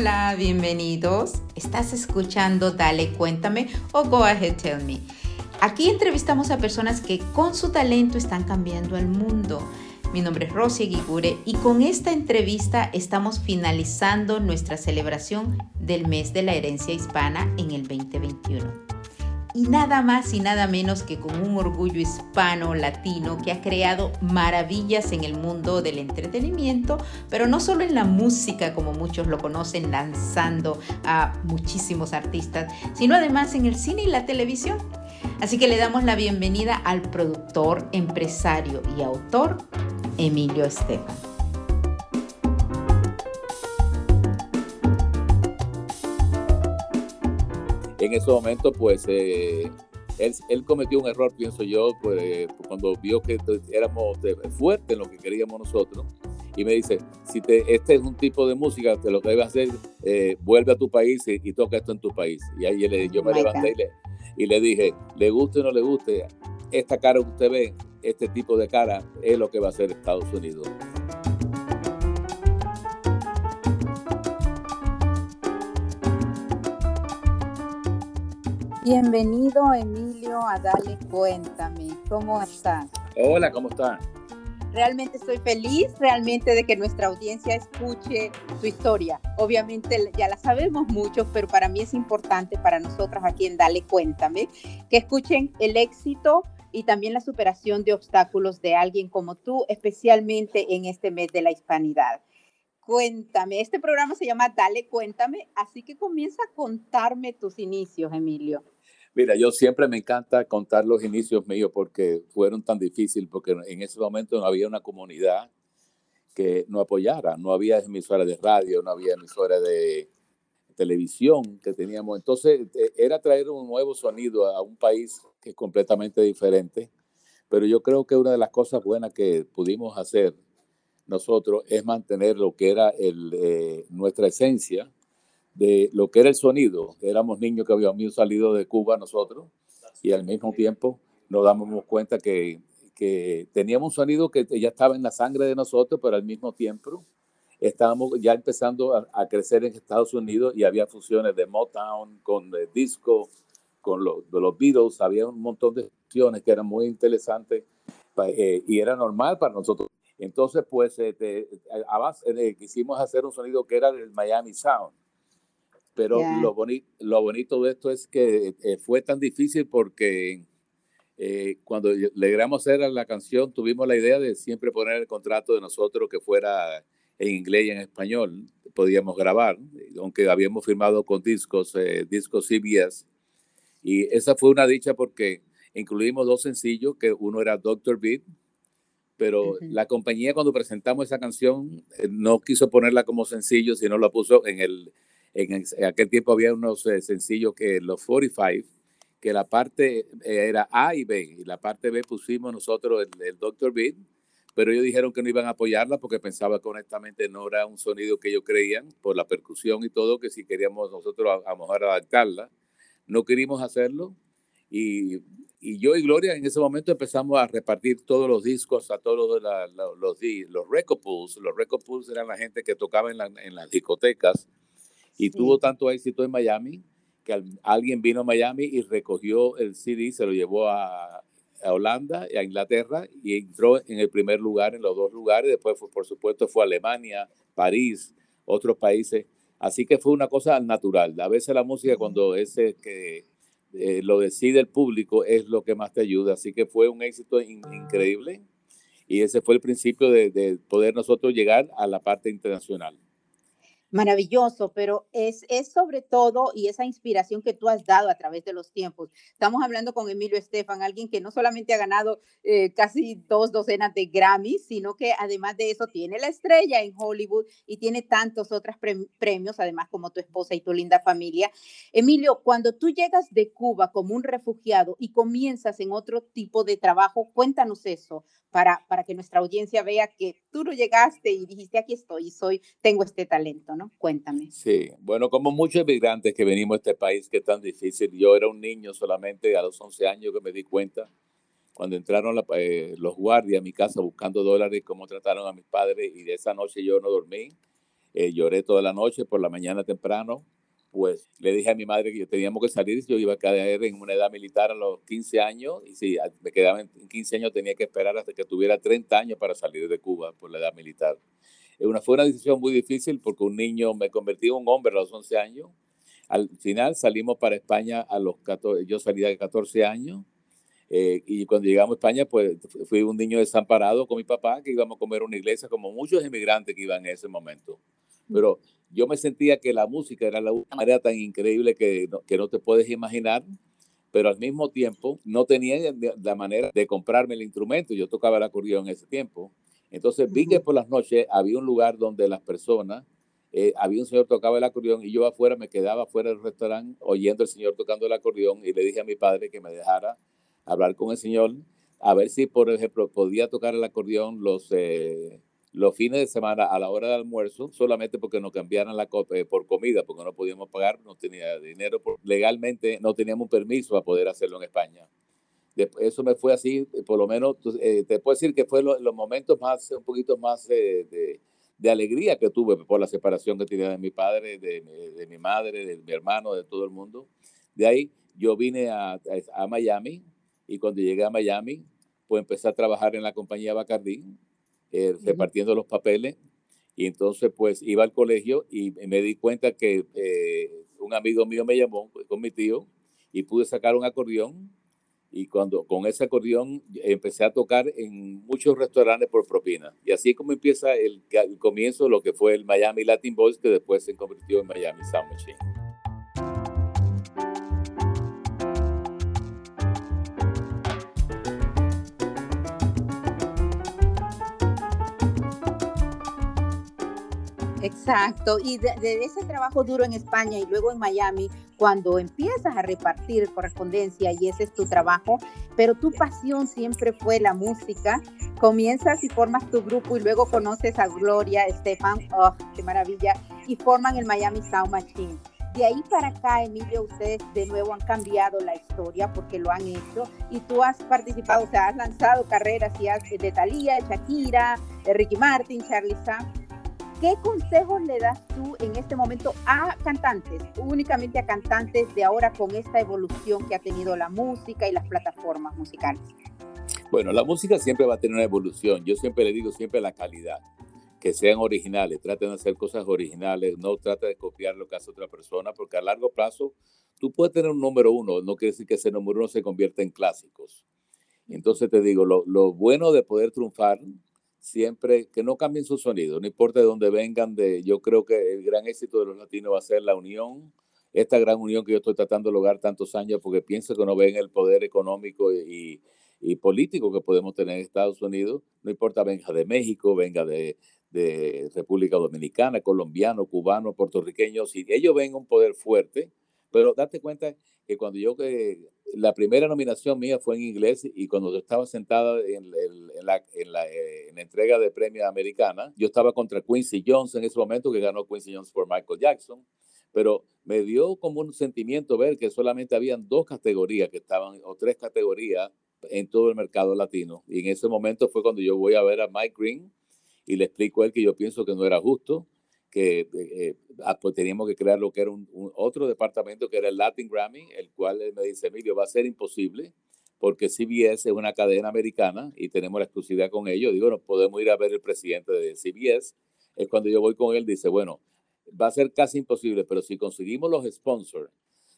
Hola, bienvenidos. Estás escuchando Dale, cuéntame o Go Ahead, Tell Me. Aquí entrevistamos a personas que con su talento están cambiando el mundo. Mi nombre es Rosy Guigure y con esta entrevista estamos finalizando nuestra celebración del mes de la herencia hispana en el 2021 y nada más y nada menos que con un orgullo hispano latino que ha creado maravillas en el mundo del entretenimiento, pero no solo en la música como muchos lo conocen, lanzando a muchísimos artistas, sino además en el cine y la televisión. Así que le damos la bienvenida al productor, empresario y autor Emilio Estefan. En ese momento, pues, eh, él, cometió un error, pienso yo, pues, cuando vio que éramos fuertes en lo que queríamos nosotros. Y me dice, si te, este es un tipo de música, te lo que debes hacer, eh, vuelve a tu país y, toca esto en tu país. Y ahí le, yo me levanté y le, y le dije, le guste o no le guste, esta cara que usted ve, este tipo de cara, es lo que va a hacer Estados Unidos. Bienvenido Emilio a Dale Cuéntame. ¿Cómo estás? Hola, ¿cómo estás? Realmente estoy feliz, realmente de que nuestra audiencia escuche tu historia. Obviamente ya la sabemos mucho, pero para mí es importante, para nosotros aquí en Dale Cuéntame, que escuchen el éxito y también la superación de obstáculos de alguien como tú, especialmente en este mes de la hispanidad. Cuéntame, este programa se llama Dale Cuéntame, así que comienza a contarme tus inicios, Emilio. Mira, yo siempre me encanta contar los inicios míos porque fueron tan difíciles, porque en ese momento no había una comunidad que nos apoyara, no había emisora de radio, no había emisora de televisión que teníamos. Entonces e, era traer un nuevo sonido a un país que es completamente diferente, pero yo creo que una de las cosas buenas que pudimos hacer nosotros es mantener lo que era el, eh, nuestra esencia, de lo que era el sonido. Éramos niños que habíamos salido de Cuba nosotros y al mismo tiempo nos damos cuenta que, teníamos un sonido que ya estaba en la sangre de nosotros, pero al mismo tiempo estábamos ya empezando a, crecer en Estados Unidos y había fusiones de Motown con de disco, con los Beatles, había un montón de fusiones que eran muy interesantes eh, y era normal para nosotros. Entonces, pues, este, a base, eh, quisimos hacer un sonido que era el Miami Sound. Pero lo, lo bonito de esto es que eh, fue tan difícil porque eh, cuando logramos hacer la canción tuvimos la idea de siempre poner el contrato de nosotros que fuera en inglés y en español, podíamos grabar, aunque habíamos firmado con discos, eh, discos CBS. Y esa fue una dicha porque incluimos dos sencillos, que uno era Doctor Beat, pero la compañía cuando presentamos esa canción no quiso ponerla como sencillo, sino la puso en el, en, aquel tiempo había unos eh, sencillos que los 45, que la parte eh, era A y B, y la parte B pusimos nosotros el, el Dr. Beat, pero ellos dijeron que no iban a apoyarla porque pensaba que honestamente no era un sonido que ellos creían por la percusión y todo, que si queríamos nosotros a, lo mejor adaptarla, no queríamos hacerlo. Y, y, yo y Gloria en ese momento empezamos a repartir todos los discos a todos los, los, los, los record pools. Los record pools eran la gente que tocaba en, la, en las discotecas y tuvo tanto éxito en Miami que alguien vino a Miami y recogió el CD, se lo llevó a, Holanda y a Inglaterra y entró en el primer lugar, en los dos lugares. Después, fue, por supuesto, fue a Alemania, París, otros países. Así que fue una cosa natural. A veces la música, cuando es que eh, lo decide el público, es lo que más te ayuda. Así que fue un éxito increíble y ese fue el principio de poder nosotros llegar a la parte internacional maravilloso, pero es, es sobre todo y esa inspiración que tú has dado a través de los tiempos. Estamos hablando con Emilio Estefan, alguien que no solamente ha ganado eh, casi dos docenas de Grammys, sino que además de eso tiene la estrella en Hollywood y tiene tantos otros premios, además como tu esposa y tu linda familia. Emilio, cuando tú llegas de Cuba como un refugiado y comienzas en otro tipo de trabajo, cuéntanos eso para, para que nuestra audiencia vea que tú no llegaste y dijiste, aquí estoy y soy, tengo este talento, Cuéntame. Sí, bueno, como muchos inmigrantes que venimos a este país que es tan difícil, yo era un niño solamente a los 11 años que me di cuenta cuando entraron eh, los guardias a mi casa buscando dólares, cómo trataron a mis padres y de esa noche yo no dormí. eh, lloré toda la noche, por la mañana temprano, pues le dije a mi madre que teníamos que salir, yo iba a caer en una edad militar a los 15 años, y si me quedaba en 15 años tenía que esperar hasta que tuviera 30 años para salir de Cuba por la edad militar. Una, fue una decisión muy difícil porque un niño, me convertí en un hombre a los 11 años, al final salimos para España a los 14, yo salí de 14 años, eh, y cuando llegamos a España, pues fui un niño desamparado con mi papá, que íbamos a comer una iglesia, como muchos inmigrantes que iban en ese momento. Pero yo me sentía que la música era la manera tan increíble que no, que no te puedes imaginar, pero al mismo tiempo no tenía la manera de comprarme el instrumento. Yo tocaba el acordeón en ese tiempo. Entonces vi que por las noches había un lugar donde las personas, eh, había un señor tocaba el acordeón y yo afuera me quedaba afuera del restaurante oyendo al señor tocando el acordeón y le dije a mi padre que me dejara hablar con el señor, a ver si, por ejemplo, podía tocar el acordeón los, eh, los fines de semana a la hora de almuerzo, solamente porque nos cambiaran la eh, por comida, porque no podíamos pagar, no tenía dinero, legalmente no teníamos un permiso para poder hacerlo en España. Eso me fue así, por lo menos, eh, te puedo decir que fue los momentos más, un poquito más de, de, alegría que tuve por la separación que tenía de mi padre, de, de, mi madre, de mi hermano, de todo el mundo. De ahí yo vine a, a Miami, y cuando llegué a Miami, pues empecé a trabajar en la compañía Bacardí, eh, repartiendo los papeles. Y entonces, pues iba al colegio y me di cuenta que eh, un amigo mío me llamó pues, con mi tío y pude sacar un acordeón. Y cuando con ese acordeón empecé a tocar en muchos restaurantes por propina. Y así como empieza el, el comienzo de lo que fue el Miami Latin Boys, que después se convirtió en Miami Sound Machine. Exacto, y de, ese trabajo duro en España y luego en Miami, cuando empiezas a repartir correspondencia y ese es tu trabajo, pero tu pasión siempre fue la música, comienzas y formas tu grupo y luego conoces a Gloria, Estefan, oh, qué maravilla, y forman el Miami Sound Machine. De ahí para acá, Emilio, ustedes de nuevo han cambiado la historia porque lo han hecho y tú has participado, o sea, has lanzado carreras y has, de Thalía, Shakira, de Ricky Martin, Charlie Sam ¿Qué consejos le das tú en este momento a cantantes, únicamente a cantantes de ahora con esta evolución que ha tenido la música y las plataformas musicales? Bueno, la música siempre va a tener una evolución. Yo siempre le digo siempre la calidad, que sean originales, traten de hacer cosas originales, no traten de copiar lo que hace otra persona, porque a largo plazo tú puedes tener un número uno, no quiere decir que ese número uno se convierta en clásicos. Entonces te digo, lo, lo bueno de poder triunfar siempre que no cambien su sonido, no importa de dónde vengan, de, yo creo que el gran éxito de los latinos va a ser la unión, esta gran unión que yo estoy tratando de lograr tantos años, porque pienso que no ven el poder económico y, y político que podemos tener en Estados Unidos, no importa venga de México, venga de, de República Dominicana, colombiano, cubano, puertorriqueño, si ellos ven un poder fuerte, pero date cuenta que cuando yo que la primera nominación mía fue en inglés y cuando yo estaba sentada en, la, en, la, eh, en, la, entrega de premio americana, yo estaba contra Quincy Jones en ese momento, que ganó Quincy Jones por Michael Jackson, pero me dio como un sentimiento ver que solamente habían dos categorías que estaban, o tres categorías en todo el mercado latino. Y en ese momento fue cuando yo voy a ver a Mike Green y le explico a él que yo pienso que no era justo que eh, ah, pues teníamos que crear lo que era un, otro departamento que era el Latin Grammy, el cual me dice, Emilio, va a ser imposible porque CBS es una cadena americana y tenemos la exclusividad con ellos. Digo, no podemos ir a ver el presidente de CBS. Es cuando yo voy con él, dice, bueno, va a ser casi imposible, pero si conseguimos los sponsors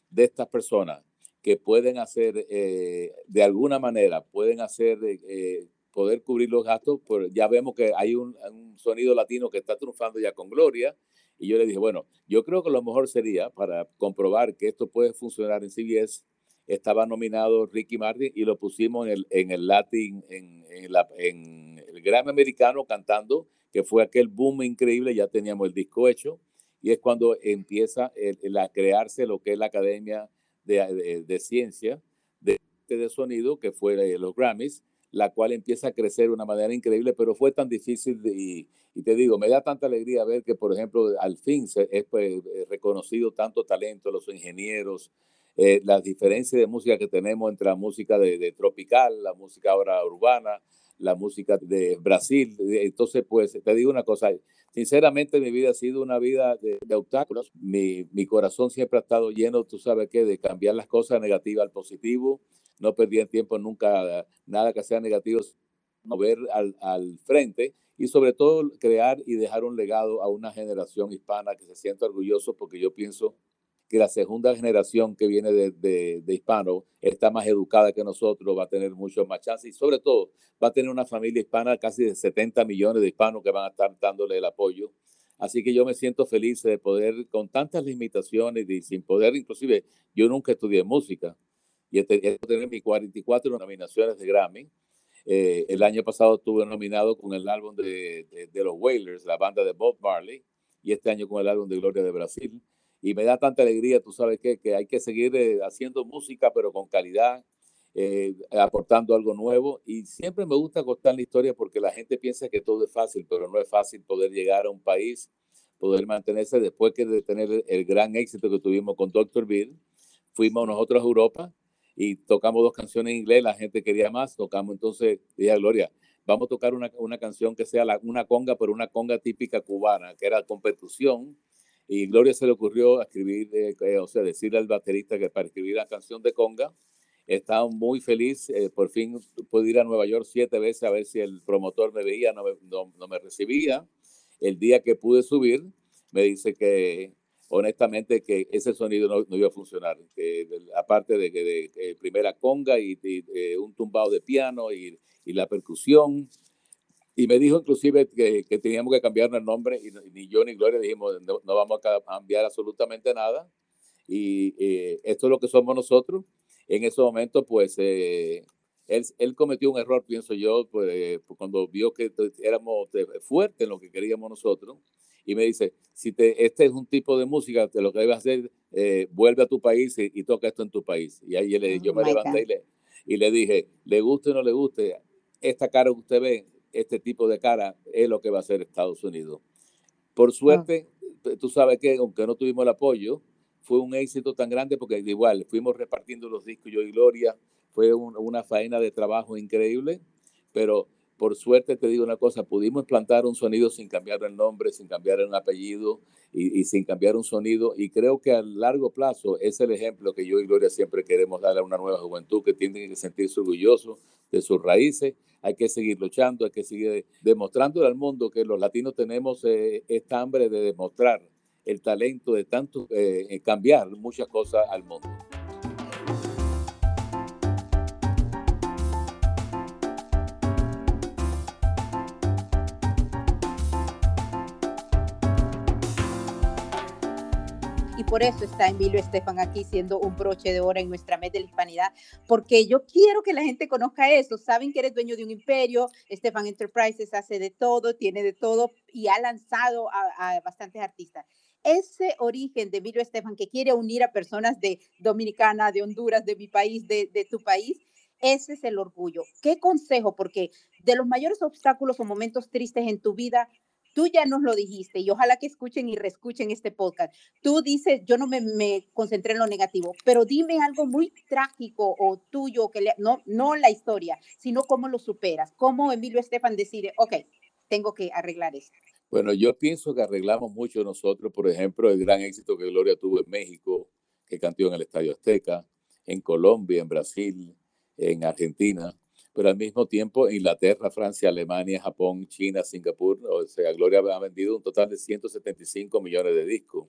de estas personas que pueden hacer, eh, de alguna manera, pueden hacer eh, poder cubrir los gastos, pues ya vemos que hay un, sonido latino que está triunfando ya con Gloria. Y yo le dije, bueno, yo creo que lo mejor sería para comprobar que esto puede funcionar en CBS. Estaba nominado Ricky Martin y lo pusimos en el, en el Latin, en, en, la, en el Grammy americano cantando, que fue aquel boom increíble. Ya teníamos el disco hecho. Y es cuando empieza a crearse lo que es la Academia de, de, Ciencia de, de Sonido, que fue eh, los Grammys la cual empieza a crecer de una manera increíble, pero fue tan difícil y, te digo, me da tanta alegría ver que, por ejemplo, al fin se, es pues, eh, reconocido tanto talento, los ingenieros, eh, las diferencias de música que tenemos entre la música de, tropical, la música ahora urbana, la música de Brasil. Entonces, pues te digo una cosa, sinceramente mi vida ha sido una vida de, obstáculos. Mi, mi, corazón siempre ha estado lleno, tú sabes qué, de cambiar las cosas negativas al positivo. No perdí tiempo nunca nada que sea negativo, mover al, al frente y sobre todo crear y dejar un legado a una generación hispana que se sienta orgulloso porque yo pienso que la segunda generación que viene de, de, hispanos está más educada que nosotros, va a tener mucho más chance y sobre todo va a tener una familia hispana casi de 70 millones de hispanos que van a estar dándole el apoyo. Así que yo me siento feliz de poder, con tantas limitaciones y sin poder, inclusive yo nunca estudié música y he tenido mis 44 nominaciones de Grammy. Eh, el año pasado estuve nominado con el álbum de, de, de los Wailers, la banda de Bob Marley, y este año con el álbum de Gloria de Brasil y me da tanta alegría, tú sabes qué, que hay que seguir eh, haciendo música, pero con calidad, eh, aportando algo nuevo. Y siempre me gusta contar la historia porque la gente piensa que todo es fácil, pero no es fácil poder llegar a un país, poder mantenerse después que de tener el, gran éxito que tuvimos con Dr. Bill. Fuimos nosotros a Europa y tocamos dos canciones en inglés, la gente quería más, tocamos entonces, dije Gloria, vamos a tocar una, una canción que sea una conga, pero una conga típica cubana, que era con y Gloria se le ocurrió escribir, eh, eh, o sea, decirle al baterista que para escribir la canción de conga, estaba muy feliz, eh, por fin pude ir a Nueva York siete veces a ver si el promotor me veía, no me, no, me recibía. El día que pude subir, me dice que honestamente que ese sonido no, iba a funcionar, que aparte de que de, primera conga y, un tumbado de piano y, y la percusión, y me dijo inclusive que, que teníamos que cambiar el nombre y ni yo ni Gloria dijimos no, vamos a cambiar absolutamente nada. Y eh, esto es lo que somos nosotros. En ese momento, pues, eh, él, él, cometió un error, pienso yo, pues, cuando vio que éramos fuertes en lo que queríamos nosotros. Y me dice, si te, este es un tipo de música, te lo que debes hacer, eh, vuelve a tu país y, toca esto en tu país. Y ahí le, yo oh me levanté y le, y le dije, le guste o no le guste, esta cara que usted ve este tipo de cara es lo que va a hacer Estados Unidos. Por ah. suerte, tú sabes que aunque no tuvimos el apoyo, fue un éxito tan grande porque igual fuimos repartiendo los discos yo y Gloria, fue una faena de trabajo increíble, pero por suerte te digo una cosa, pudimos plantar un sonido sin cambiar el nombre, sin cambiar el apellido y, sin cambiar un sonido. Y creo que a largo plazo es el ejemplo que yo y Gloria siempre queremos dar a una nueva juventud que tiene que sentirse orgulloso de sus raíces. Hay que seguir luchando, hay que seguir demostrando al mundo que los latinos tenemos eh, esta hambre de demostrar el talento de tanto eh, cambiar muchas cosas al mundo. Por eso está Emilio Estefan aquí siendo un broche de oro en nuestra mes de la hispanidad, porque yo quiero que la gente conozca eso. Saben que eres dueño de un imperio, Estefan Enterprises hace de todo, tiene de todo y ha lanzado a, bastantes artistas ese origen de Emilio Estefan que quiere unir a personas de Dominicana, de Honduras, de mi país, de, de, tu país, ese es el orgullo. ¿Qué consejo? Porque de los mayores obstáculos o momentos tristes en tu vida, Tú ya nos lo dijiste y ojalá que escuchen y reescuchen este podcast. Tú dices, yo no me, concentré en lo negativo, pero dime algo muy trágico o tuyo, que no, no la historia, sino cómo lo superas. Cómo Emilio Estefan decide, ok, tengo que arreglar esto. Bueno, yo pienso que arreglamos mucho nosotros, por ejemplo, el gran éxito que Gloria tuvo en México, que cantó en el Estadio Azteca, en Colombia, en Brasil, en Argentina pero al mismo tiempo Inglaterra, Francia, Alemania, Japón, China, Singapur, o sea, Gloria ha vendido un total de 175 millones de discos.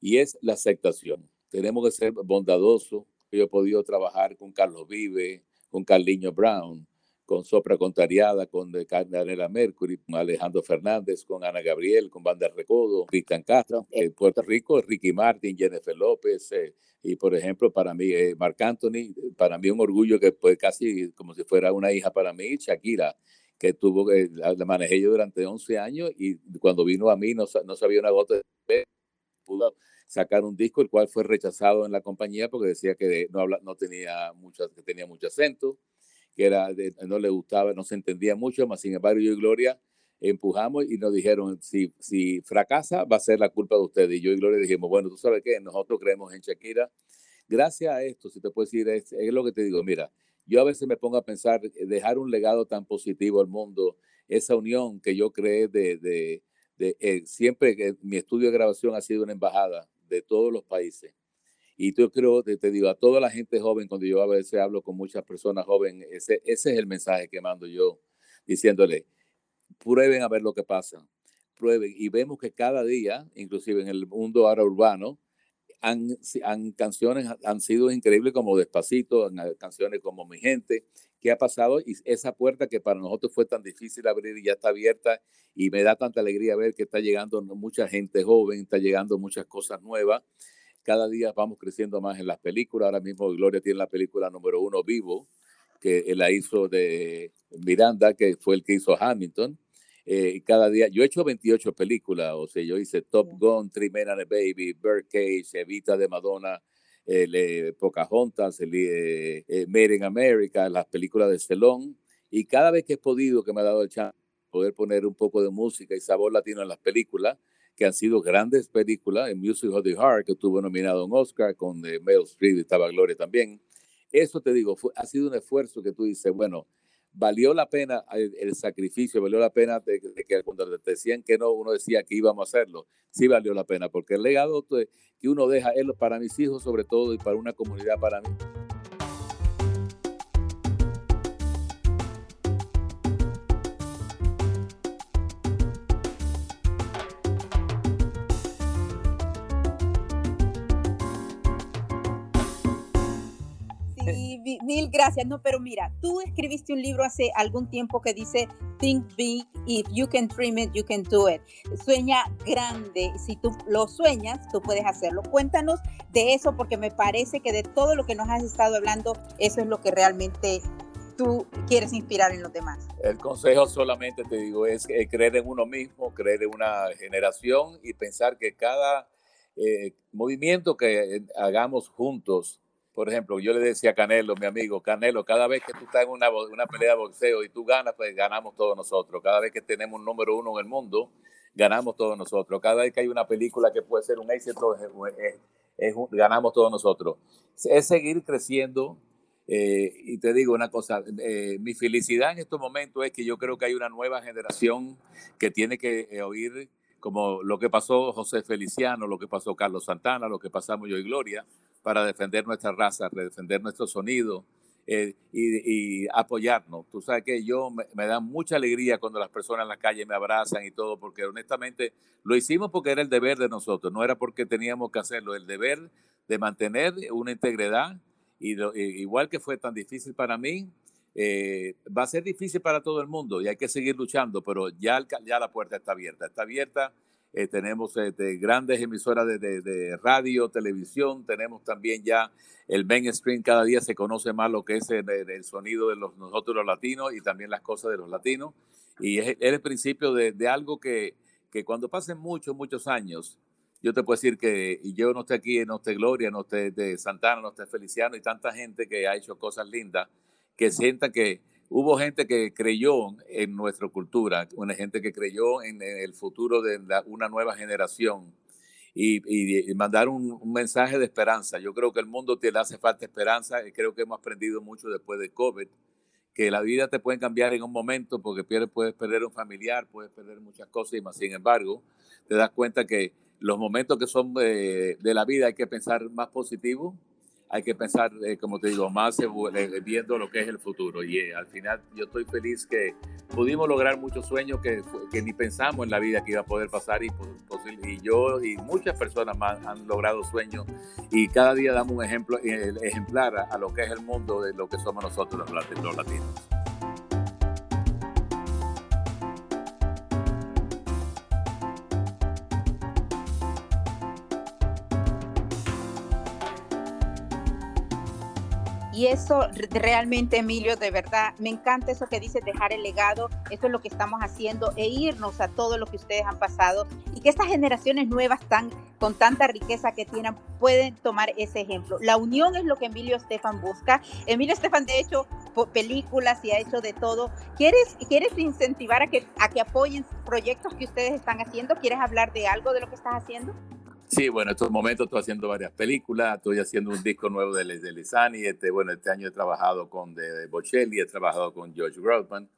Y es la aceptación. Tenemos que ser bondadosos. Yo he podido trabajar con Carlos Vive, con Carliño Brown, con Sopra Contariada, con Daniela Mercury, con Alejandro Fernández, con Ana Gabriel, con Banda Recodo, Cristian Castro, en Puerto Rico, Ricky Martin, Jennifer López, eh, y por ejemplo, para mí, eh, Marc Anthony, para mí un orgullo que fue casi como si fuera una hija para mí, Shakira, que tuvo, que la, manejé yo durante 11 años y cuando vino a mí no, no sabía una gota de pudo sacar un disco el cual fue rechazado en la compañía porque decía que no, habla, no tenía mucho, que tenía mucho acento que era no le gustaba, no se entendía mucho, más sin embargo yo y Gloria empujamos y nos dijeron, si, si fracasa va a ser la culpa de ustedes. Y yo y Gloria dijimos, bueno, tú sabes qué, nosotros creemos en Shakira, Gracias a esto, si te puedo decir, es, lo que te digo, mira, yo a veces me pongo a pensar, eh, dejar un legado tan positivo al mundo, esa unión que yo creé de, de, de eh, siempre que mi estudio de grabación ha sido una embajada de todos los países. Y yo creo, te, digo, a toda la gente joven, cuando yo a veces hablo con muchas personas jóvenes, ese, ese es el mensaje que mando yo, diciéndole, prueben a ver lo que pasa, prueben. Y vemos que cada día, inclusive en el mundo ahora urbano, han, han, canciones han sido increíbles como Despacito, canciones como Mi Gente, ¿qué ha pasado? Y esa puerta que para nosotros fue tan difícil abrir y ya está abierta y me da tanta alegría ver que está llegando mucha gente joven, está llegando muchas cosas nuevas. Cada día vamos creciendo más en las películas. Ahora mismo Gloria tiene la película número uno vivo, que la hizo de Miranda, que fue el que hizo Hamilton. Eh, cada día, yo he hecho 28 películas, o sea, yo hice Top Gun, Three Men and a Baby, Birdcage, Evita de Madonna, eh, Pocahontas, eh, eh, Made in America, las películas de Celón, y cada vez que he podido, que me ha dado el chance, poder poner un poco de música y sabor latino en las películas, que han sido grandes películas, en Music of the Heart, que estuvo nominado un Oscar, con Meryl Streep y estaba Gloria también. Eso te digo, fue, ha sido un esfuerzo que tú dices, bueno, valió la pena el, sacrificio, valió la pena de, que cuando te decían que no, uno decía que íbamos a hacerlo. Sí valió la pena, porque el legado que uno deja es para mis hijos sobre todo y para una comunidad para mí. Mil gracias. No, pero mira, tú escribiste un libro hace algún tiempo que dice Think big, if you can dream it, you can do it. Sueña grande, si tú lo sueñas, tú puedes hacerlo. Cuéntanos de eso porque me parece que de todo lo que nos has estado hablando, eso es lo que realmente tú quieres inspirar en los demás. El consejo solamente te digo es creer en uno mismo, creer en una generación y pensar que cada eh, movimiento que hagamos juntos por ejemplo, yo le decía a Canelo, mi amigo, Canelo, cada vez que tú estás en una, una pelea de boxeo y tú ganas, pues ganamos todos nosotros. Cada vez que tenemos un número uno en el mundo, ganamos todos nosotros. Cada vez que hay una película que puede ser un éxito, ganamos todos nosotros. Es seguir creciendo. Eh, y te digo una cosa, eh, mi felicidad en estos momentos es que yo creo que hay una nueva generación que tiene que eh, oír como lo que pasó José Feliciano, lo que pasó Carlos Santana, lo que pasamos yo y Gloria, para defender nuestra raza, defender nuestro sonido eh, y, apoyarnos. Tú sabes que yo me, da mucha alegría cuando las personas en la calle me abrazan y todo, porque honestamente lo hicimos porque era el deber de nosotros, no era porque teníamos que hacerlo, el deber de mantener una integridad. Y igual que fue tan difícil para mí, eh, va a ser difícil para todo el mundo y hay que seguir luchando, pero ya, ya la puerta está abierta. Está abierta eh, tenemos este, grandes emisoras de, radio, televisión, tenemos también ya el mainstream, cada día se conoce más lo que es el, sonido de los, nosotros los latinos y también las cosas de los latinos. Y es, el principio de, algo que, que, cuando pasen muchos, muchos años, yo te puedo decir que y yo no estoy aquí, no esté Gloria, no esté de Santana, no esté Feliciano y tanta gente que ha hecho cosas lindas, que sienta que hubo gente que creyó en nuestra cultura, una gente que creyó en, el futuro de una nueva generación y, y, mandar un, mensaje de esperanza. Yo creo que el mundo te le hace falta esperanza y creo que hemos aprendido mucho después de COVID, que la vida te puede cambiar en un momento porque puedes perder un familiar, puedes perder muchas cosas y más. Sin embargo, te das cuenta que los momentos que son de, de la vida hay que pensar más positivo hay que pensar, eh, como te digo, más eh, viendo lo que es el futuro. Y eh, al final yo estoy feliz que pudimos lograr muchos sueños que, ni pensamos en la vida que iba a poder pasar y, yo y muchas personas más han logrado sueños y cada día damos un ejemplo ejemplar a, a lo que es el mundo de lo que somos nosotros los latinos. Y eso realmente, Emilio, de verdad, me encanta eso que dices, dejar el legado, eso es lo que estamos haciendo, e irnos a todo lo que ustedes han pasado y que estas generaciones nuevas tan, con tanta riqueza que tienen pueden tomar ese ejemplo. La unión es lo que Emilio Estefan busca. Emilio Estefan, de hecho, películas y ha hecho de todo. ¿Quieres, quieres incentivar a que, a que apoyen proyectos que ustedes están haciendo? ¿Quieres hablar de algo de lo que estás haciendo? Sí, bueno, en estos momentos estoy haciendo varias películas, estoy haciendo un disco nuevo de, de Lisani, este, bueno, este año he trabajado con de, Bocelli, he trabajado con George Grossman.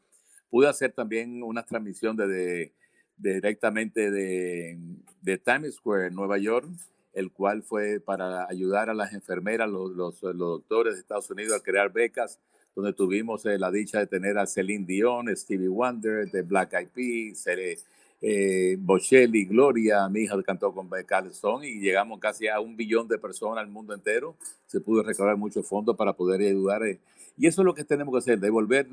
Pude hacer también una transmisión de, directamente de, de, Times Square en Nueva York, el cual fue para ayudar a las enfermeras, los, los, doctores de Estados Unidos a crear becas, donde tuvimos eh, la dicha de tener a Celine Dion, Stevie Wonder, de Black Eyed Peas, eh, Bocelli, Gloria, mi hija cantó con Calzón y llegamos casi a un billón de personas al mundo entero. Se pudo recaudar muchos fondos para poder ayudar. Eh, y eso es lo que tenemos que hacer, devolver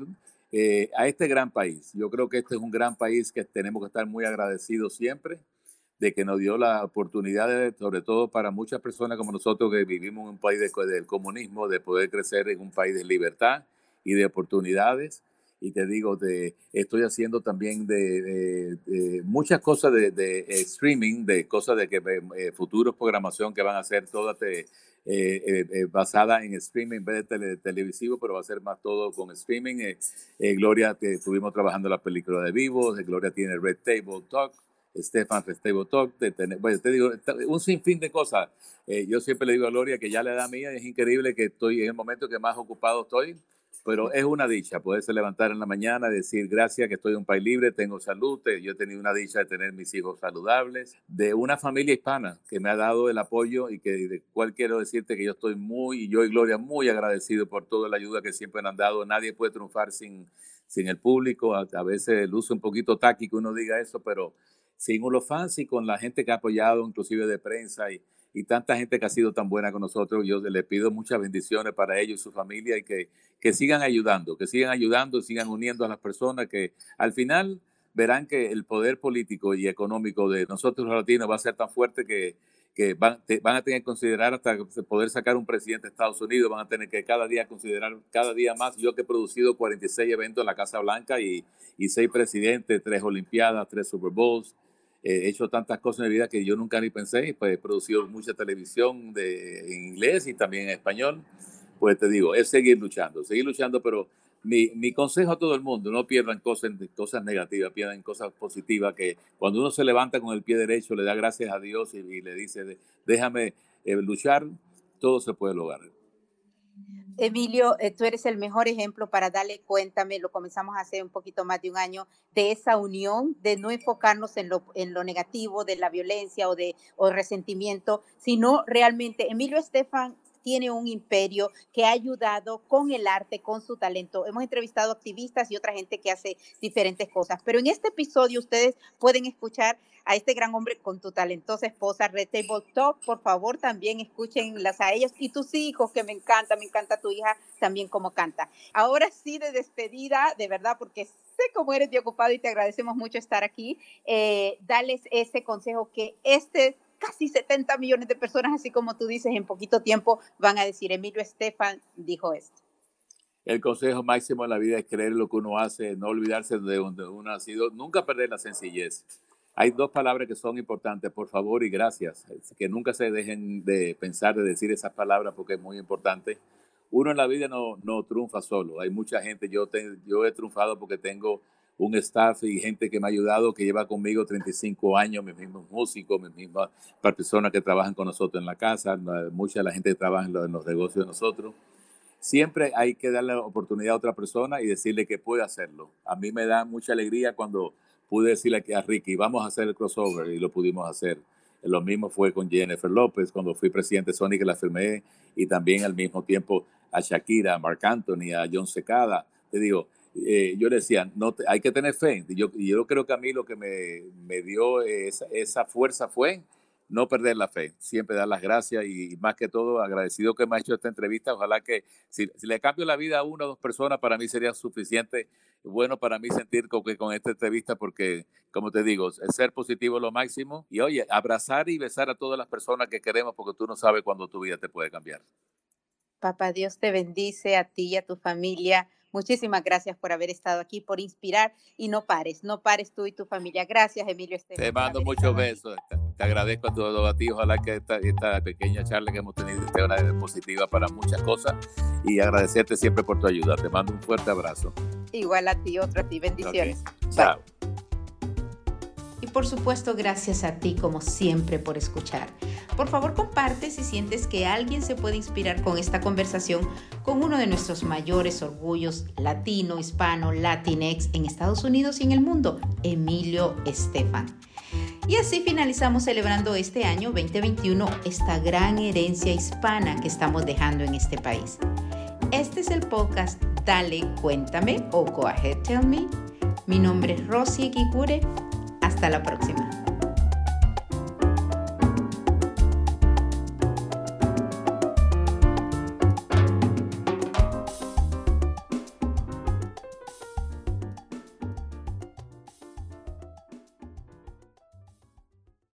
eh, a este gran país. Yo creo que este es un gran país que tenemos que estar muy agradecidos siempre de que nos dio la oportunidad, sobre todo para muchas personas como nosotros que vivimos en un país del comunismo, de poder crecer en un país de libertad y de oportunidades y te digo, de, estoy haciendo también de, muchas cosas de, streaming, de cosas de que eh, futuros programación que van a ser todas eh, eh, basadas en streaming en vez de televisivo, pero va a ser más todo con streaming. Gloria, que estuvimos trabajando la película de vivo, Gloria tiene Red Table Talk. Stefan Red Table Talk, bueno, te digo, un sinfín de cosas. yo siempre le digo a Gloria que ya le da mía, es increíble que estoy en el momento que más ocupado estoy, pero es una dicha poderse levantar en la mañana decir gracias que estoy en un país libre, tengo salud, yo he tenido una dicha de tener mis hijos saludables, de una familia hispana que me ha dado el apoyo y que de cual quiero decirte que yo estoy muy, yo y Gloria, muy agradecido por toda la ayuda que siempre han dado. Nadie puede triunfar sin, sin el público, a, veces luce un poquito táctico uno diga eso, pero sin los fans y con la gente que ha apoyado, inclusive de prensa y y tanta gente que ha sido tan buena con nosotros. Yo le pido muchas bendiciones para ellos y su familia y que, que sigan ayudando, que sigan ayudando, sigan uniendo a las personas que al final verán que el poder político y económico de nosotros los latinos va a ser tan fuerte que, que van, van, a tener que considerar hasta poder sacar un presidente de Estados Unidos, van a tener que cada día considerar, cada día más, yo que he producido 46 eventos en la Casa Blanca y, y seis presidentes, tres Olimpiadas, tres Super Bowls, he hecho tantas cosas en mi vida que yo nunca ni pensé, pues he producido mucha televisión de, en inglés y también en español, pues te digo, es seguir luchando, seguir luchando, pero mi, mi consejo a todo el mundo, no pierdan cosas, cosas negativas, pierdan cosas positivas, que cuando uno se levanta con el pie derecho, le da gracias a Dios y, y le dice, déjame eh, luchar, todo se puede lograr. Emilio, eh, tú eres el mejor ejemplo para darle cuéntame, lo comenzamos hace un poquito más de un año, de esa unión, de no enfocarnos en lo, en lo negativo, de la violencia o de o resentimiento, sino realmente, Emilio Estefan tiene un imperio que ha ayudado con el arte, con su talento. Hemos entrevistado activistas y otra gente que hace diferentes cosas, pero en este episodio ustedes pueden escuchar a este gran hombre con tu talentosa esposa, Red Table Talk. Por favor, también escúchenlas a ellos y tus hijos, que me encanta, me encanta tu hija también como canta. Ahora sí, de despedida, de verdad, porque sé cómo eres de ocupado y te agradecemos mucho estar aquí. Eh, dales ese consejo que este casi 70 millones de personas, así como tú dices, en poquito tiempo van a decir, Emilio Estefan dijo esto. El consejo máximo en la vida es creer lo que uno hace, no olvidarse de donde uno ha sido, nunca perder la sencillez. Hay dos palabras que son importantes, por favor y gracias, que nunca se dejen de pensar, de decir esas palabras porque es muy importante. Uno en la vida no, no triunfa solo, hay mucha gente, yo, yo he triunfado porque tengo un staff y gente que me ha ayudado, que lleva conmigo 35 años, mis mismos músicos, mis mismas personas que trabajan con nosotros en la casa, mucha la gente que trabaja en los, negocios de nosotros. Siempre hay que darle la oportunidad a otra persona y decirle que puede hacerlo. A mí me da mucha alegría cuando pude decirle a Ricky, vamos a hacer el crossover y lo pudimos hacer. Lo mismo fue con Jennifer López, cuando fui presidente de Sony que la firmé, y también al mismo tiempo a Shakira, a Marc Anthony, a John Secada. Te digo, eh, yo le decía, no hay que tener fe. Y yo, creo que a mí lo que me, dio esa, fuerza fue no perder la fe, siempre dar las gracias y, más que todo agradecido que me ha hecho esta entrevista. Ojalá que si, le cambio la vida a una o dos personas, para mí sería suficiente, bueno para mí sentir con, esta entrevista, porque como te digo, ser positivo es lo máximo y oye, abrazar y besar a todas las personas que queremos, porque tú no sabes cuándo tu vida te puede cambiar. Papá Dios te bendice a ti y a tu familia. Muchísimas gracias por haber estado aquí, por inspirar y no pares, no pares tú y tu familia. Gracias, Emilio Te mando muchos besos. Te agradezco a todos a ti. Ojalá que esta, esta, pequeña charla que hemos tenido sea una positiva para muchas cosas y agradecerte siempre por tu ayuda. Te mando un fuerte abrazo. Igual a ti, otro a ti. Bendiciones. Chao por supuesto, gracias a ti como siempre por escuchar. Por favor, comparte si sientes que alguien se puede inspirar con esta conversación con uno de nuestros mayores orgullos latino, hispano, latinex en Estados Unidos y en el mundo, Emilio Estefan. Y así finalizamos celebrando este año 2021 esta gran herencia hispana que estamos dejando en este país. Este es el podcast Dale, cuéntame o Go Ahead Tell Me. Mi nombre es Rosy Equicure. Hasta la próxima.